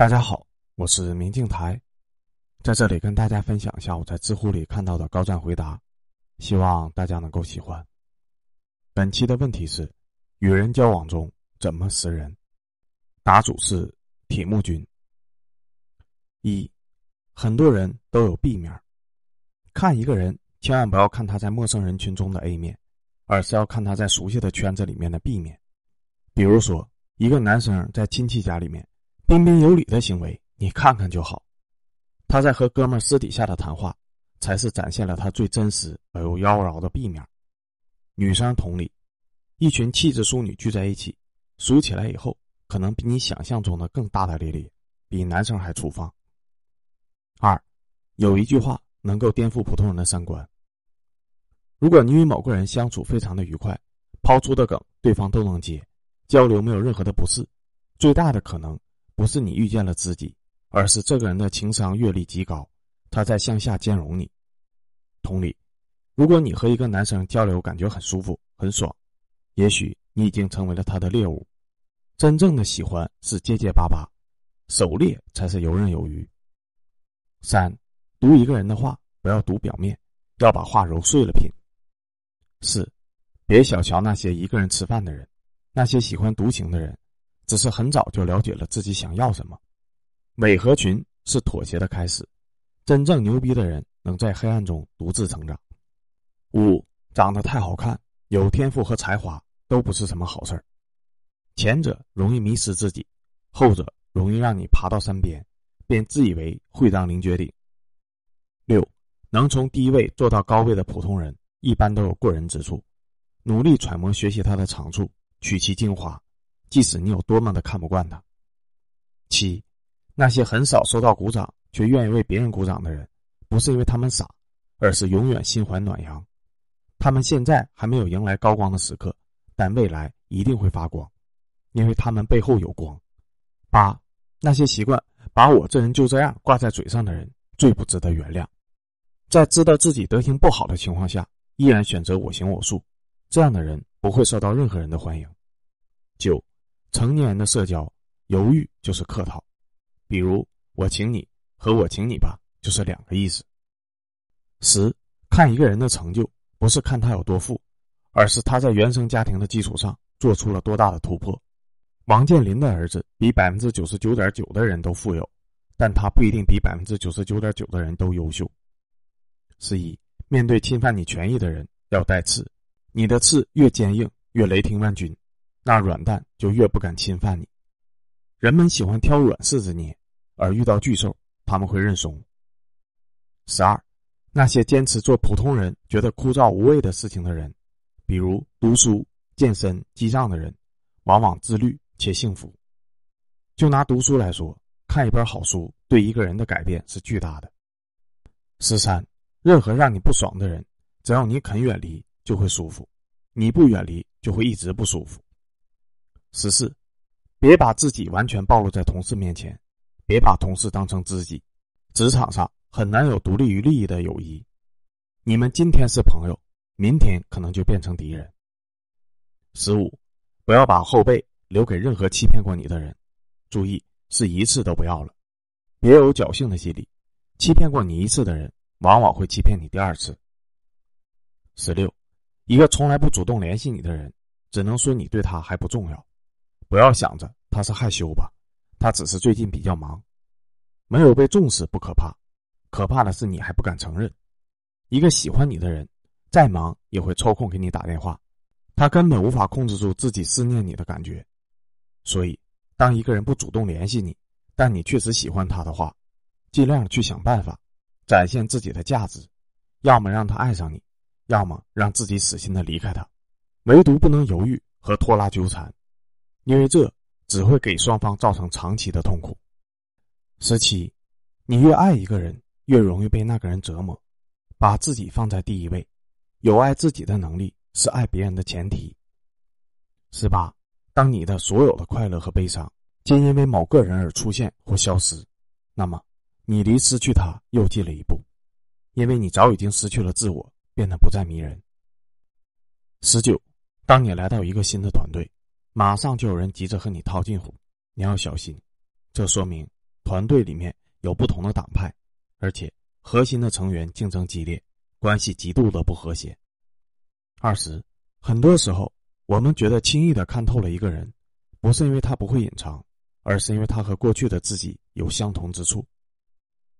大家好，我是明镜台，在这里跟大家分享一下我在知乎里看到的高赞回答，希望大家能够喜欢。本期的问题是：与人交往中怎么识人？答主是铁木君。一，很多人都有 B 面，看一个人千万不要看他在陌生人群中的 A 面，而是要看他在熟悉的圈子里面的 B 面。比如说，一个男生在亲戚家里面彬彬有礼的行为，你看看就好；他在和哥们私底下的谈话，才是展现了他最真实而又妖娆的 B 面。女生同理，一群气质淑女聚在一起，熟起来以后，可能比你想象中的更大大咧咧，比男生还粗放。二，有一句话能够颠覆普通人的三观：如果你与某个人相处非常的愉快，抛出的梗对方都能接。交流没有任何的不适，最大的可能不是你遇见了知己，而是这个人的情商阅历极高，他在向下兼容你。同理，如果你和一个男生交流感觉很舒服、很爽，也许你已经成为了他的猎物。真正的喜欢是结结巴巴，狩猎才是游刃有余。三，读一个人的话不要读表面，要把话揉碎了品。四，别小瞧那些一个人吃饭的人。那些喜欢独行的人，只是很早就了解了自己想要什么。伪合群是妥协的开始。真正牛逼的人能在黑暗中独自成长。五，长得太好看，有天赋和才华都不是什么好事儿。前者容易迷失自己，后者容易让你爬到山边，便自以为会当凌绝顶。六，能从低位做到高位的普通人，一般都有过人之处。努力揣摩学习他的长处。取其精华，即使你有多么的看不惯他。七，那些很少收到鼓掌却愿意为别人鼓掌的人，不是因为他们傻，而是永远心怀暖阳。他们现在还没有迎来高光的时刻，但未来一定会发光，因为他们背后有光。八，那些习惯把我这人就这样挂在嘴上的人，最不值得原谅。在知道自己德行不好的情况下，依然选择我行我素，这样的人。不会受到任何人的欢迎。九，成年人的社交犹豫就是客套，比如我请你和我请你吧，就是两个意思。十，看一个人的成就，不是看他有多富，而是他在原生家庭的基础上做出了多大的突破。王健林的儿子比百分之九十九点九的人都富有，但他不一定比百分之九十九点九的人都优秀。十一，面对侵犯你权益的人，要带刺。你的刺越坚硬，越雷霆万钧，那软蛋就越不敢侵犯你。人们喜欢挑软柿子捏，而遇到巨兽，他们会认怂。十二，那些坚持做普通人觉得枯燥无味的事情的人，比如读书、健身、记账的人，往往自律且幸福。就拿读书来说，看一本好书对一个人的改变是巨大的。十三，任何让你不爽的人，只要你肯远离。就会舒服，你不远离就会一直不舒服。十四，别把自己完全暴露在同事面前，别把同事当成知己。职场上很难有独立于利益的友谊，你们今天是朋友，明天可能就变成敌人。十五，不要把后背留给任何欺骗过你的人，注意是一次都不要了。别有侥幸的心理，欺骗过你一次的人，往往会欺骗你第二次。十六。一个从来不主动联系你的人，只能说你对他还不重要。不要想着他是害羞吧，他只是最近比较忙。没有被重视不可怕，可怕的是你还不敢承认。一个喜欢你的人，再忙也会抽空给你打电话，他根本无法控制住自己思念你的感觉。所以，当一个人不主动联系你，但你确实喜欢他的话，尽量去想办法展现自己的价值，要么让他爱上你。要么让自己死心的离开他，唯独不能犹豫和拖拉纠缠，因为这只会给双方造成长期的痛苦。十七，你越爱一个人，越容易被那个人折磨。把自己放在第一位，有爱自己的能力是爱别人的前提。十八，当你的所有的快乐和悲伤皆因为某个人而出现或消失，那么你离失去他又近了一步，因为你早已经失去了自我。变得不再迷人。十九，当你来到一个新的团队，马上就有人急着和你套近乎，你要小心，这说明团队里面有不同的党派，而且核心的成员竞争激烈，关系极度的不和谐。二十，很多时候我们觉得轻易的看透了一个人，不是因为他不会隐藏，而是因为他和过去的自己有相同之处。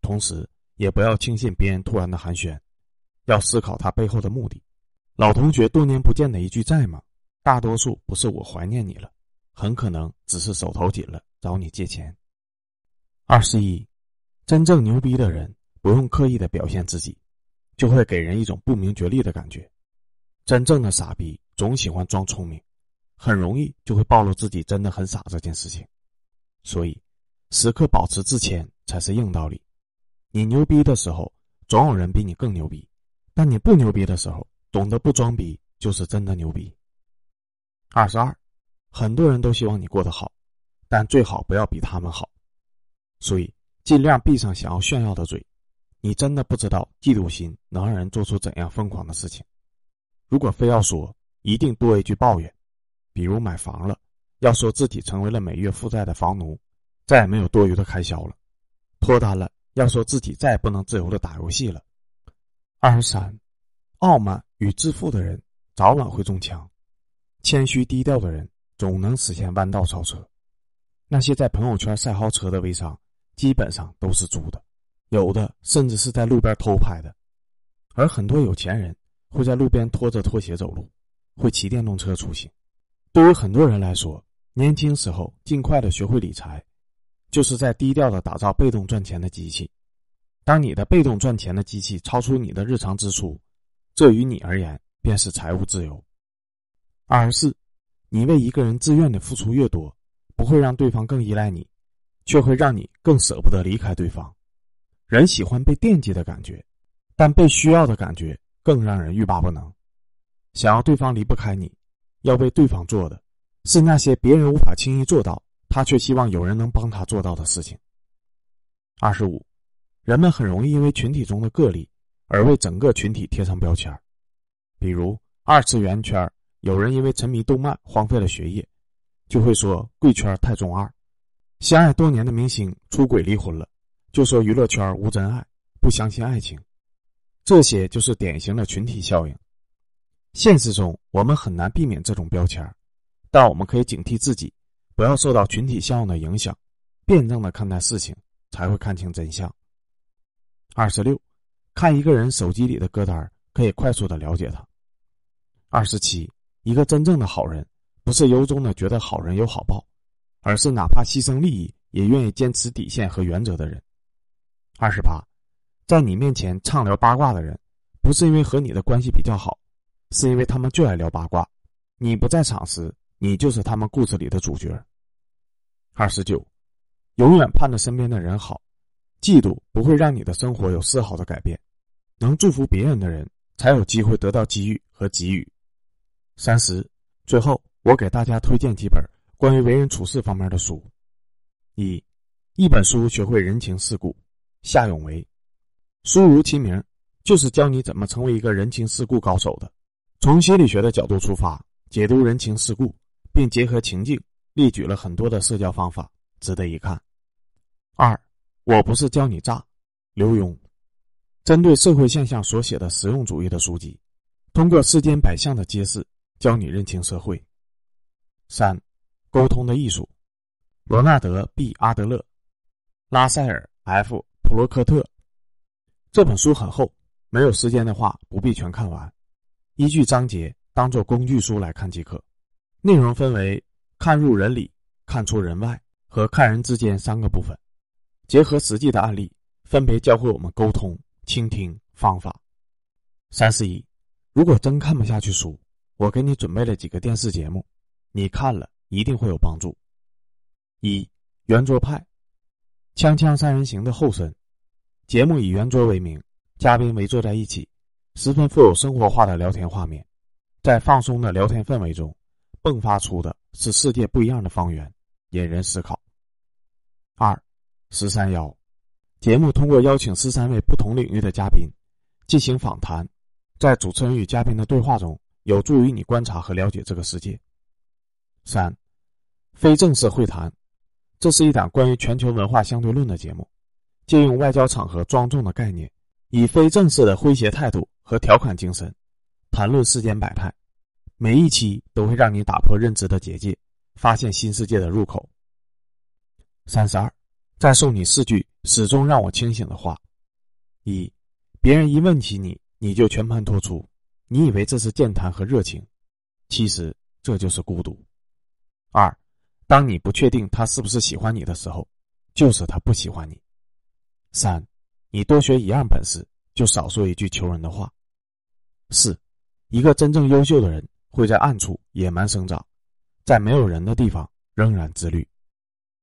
同时，也不要轻信别人突然的寒暄，要思考他背后的目的。老同学多年不见的一句在吗？大多数不是我怀念你了，很可能只是手头紧了，找你借钱。二十一，真正牛逼的人不用刻意的表现自己，就会给人一种不明觉厉的感觉。真正的傻逼总喜欢装聪明，很容易就会暴露自己真的很傻这件事情。所以，时刻保持自谦才是硬道理。你牛逼的时候，总有人比你更牛逼；但你不牛逼的时候，懂得不装逼就是真的牛逼。二十二，很多人都希望你过得好，但最好不要比他们好。所以尽量闭上想要炫耀的嘴。你真的不知道嫉妒心能让人做出怎样疯狂的事情。如果非要说，一定多一句抱怨，比如买房了，要说自己成为了每月负债的房奴，再也没有多余的开销了；脱单了，要说自己再也不能自由的打游戏了。二十三。傲慢与自负的人早晚会中枪，谦虚低调的人总能实现弯道超车。那些在朋友圈晒豪车的微商，基本上都是租的，有的甚至是在路边偷拍的。而很多有钱人会在路边拖着拖鞋走路，会骑电动车出行。对于很多人来说，年轻时候尽快的学会理财，就是在低调的打造被动赚钱的机器。当你的被动赚钱的机器超出你的日常支出。这于你而言便是财务自由。二十四，你为一个人自愿的付出越多，不会让对方更依赖你，却会让你更舍不得离开对方。人喜欢被惦记的感觉，但被需要的感觉更让人欲罢不能。想要对方离不开你，要为对方做的，是那些别人无法轻易做到，他却希望有人能帮他做到的事情。二十五，人们很容易因为群体中的个例。而为整个群体贴上标签比如二次元圈有人因为沉迷动漫荒废了学业，就会说贵圈太中二；相爱多年的明星出轨离婚了，就说娱乐圈无真爱，不相信爱情。这些就是典型的群体效应。现实中我们很难避免这种标签但我们可以警惕自己，不要受到群体效应的影响，辩证的看待事情，才会看清真相。二十六。看一个人手机里的歌单，可以快速的了解他。二十七，一个真正的好人，不是由衷的觉得好人有好报，而是哪怕牺牲利益也愿意坚持底线和原则的人。二十八，在你面前畅聊八卦的人，不是因为和你的关系比较好，是因为他们就爱聊八卦。你不在场时，你就是他们故事里的主角。二十九，永远盼着身边的人好，嫉妒不会让你的生活有丝毫的改变。能祝福别人的人，才有机会得到机遇和给予。三十，最后我给大家推荐几本关于为人处事方面的书。一，一本书学会人情世故，夏永维。书如其名，就是教你怎么成为一个人情世故高手的。从心理学的角度出发，解读人情世故，并结合情境，列举了很多的社交方法，值得一看。二，我不是教你诈，刘墉。针对社会现象所写的实用主义的书籍，通过世间百象的揭示，教你认清社会。三，沟通的艺术，罗纳德 ·B· 阿德勒，拉塞尔 ·F· 普罗克特。这本书很厚，没有时间的话不必全看完，依据章节当做工具书来看即可。内容分为看入人里、看出人外和看人之间三个部分，结合实际的案例，分别教会我们沟通。倾听方法，三十一。如果真看不下去书，我给你准备了几个电视节目，你看了一定会有帮助。一圆桌派，《锵锵三人行》的后身，节目以圆桌为名，嘉宾围坐在一起，十分富有生活化的聊天画面，在放松的聊天氛围中，迸发出的是世界不一样的方圆，引人思考。二十三幺。节目通过邀请十三位不同领域的嘉宾进行访谈，在主持人与嘉宾的对话中，有助于你观察和了解这个世界。三、非正式会谈，这是一档关于全球文化相对论的节目，借用外交场合庄重的概念，以非正式的诙谐态度和调侃精神，谈论世间百态。每一期都会让你打破认知的结界，发现新世界的入口。三十二，再送你四句始终让我清醒的话：一，别人一问起你，你就全盘托出，你以为这是健谈和热情，其实这就是孤独。二。当你不确定他是不是喜欢你的时候，就是他不喜欢你。三，你多学一样本事，就少说一句求人的话。四，一个真正优秀的人会在暗处野蛮生长，在没有人的地方仍然自律。